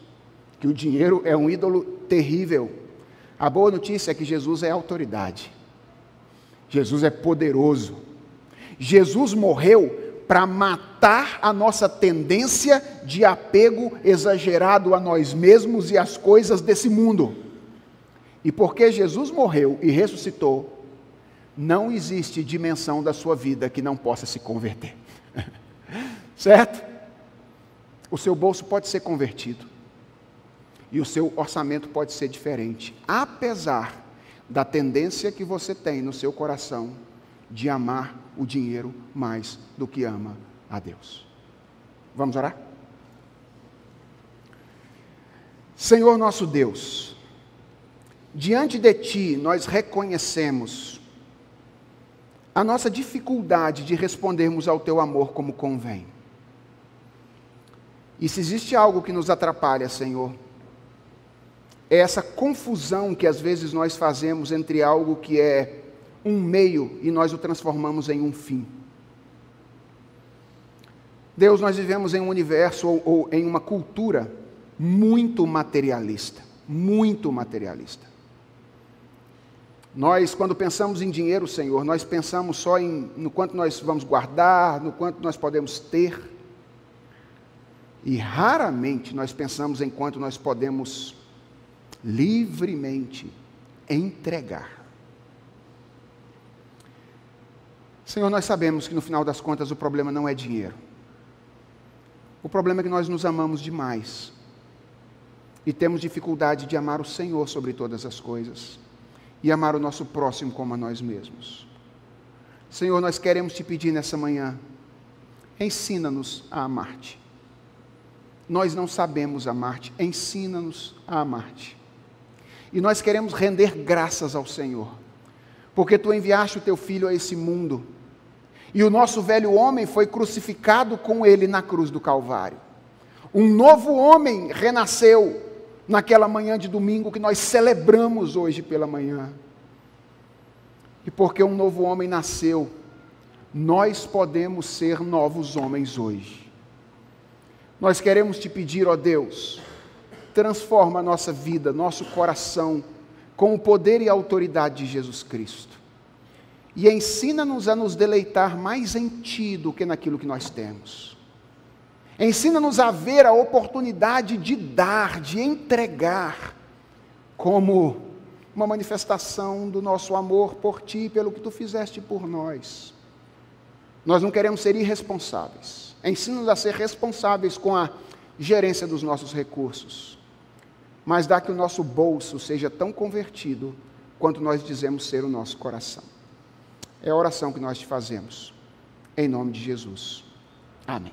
que o dinheiro é um ídolo terrível. A boa notícia é que Jesus é autoridade, Jesus é poderoso. Jesus morreu para matar a nossa tendência de apego exagerado a nós mesmos e às coisas desse mundo. E porque Jesus morreu e ressuscitou, não existe dimensão da sua vida que não possa se converter. certo? O seu bolso pode ser convertido. E o seu orçamento pode ser diferente. Apesar da tendência que você tem no seu coração de amar o dinheiro mais do que ama a Deus. Vamos orar? Senhor nosso Deus, diante de Ti nós reconhecemos a nossa dificuldade de respondermos ao Teu amor como convém. E se existe algo que nos atrapalha, Senhor, é essa confusão que às vezes nós fazemos entre algo que é um meio e nós o transformamos em um fim. Deus, nós vivemos em um universo ou, ou em uma cultura muito materialista, muito materialista. Nós, quando pensamos em dinheiro, Senhor, nós pensamos só em, no quanto nós vamos guardar, no quanto nós podemos ter. E raramente nós pensamos em quanto nós podemos livremente entregar. Senhor, nós sabemos que no final das contas o problema não é dinheiro. O problema é que nós nos amamos demais e temos dificuldade de amar o Senhor sobre todas as coisas e amar o nosso próximo como a nós mesmos. Senhor, nós queremos te pedir nessa manhã, ensina-nos a amar-te. Nós não sabemos amar-te, ensina-nos a amar-te. E nós queremos render graças ao Senhor, porque tu enviaste o teu filho a esse mundo, e o nosso velho homem foi crucificado com ele na cruz do Calvário. Um novo homem renasceu naquela manhã de domingo que nós celebramos hoje pela manhã. E porque um novo homem nasceu, nós podemos ser novos homens hoje. Nós queremos te pedir, ó Deus, transforma a nossa vida, nosso coração, com o poder e a autoridade de Jesus Cristo. E ensina-nos a nos deleitar mais em Ti do que naquilo que nós temos. Ensina-nos a ver a oportunidade de dar, de entregar, como uma manifestação do nosso amor por Ti, pelo que Tu fizeste por nós. Nós não queremos ser irresponsáveis. Ensina-nos a ser responsáveis com a gerência dos nossos recursos mas dá que o nosso bolso seja tão convertido quanto nós dizemos ser o nosso coração. É a oração que nós te fazemos. Em nome de Jesus. Amém.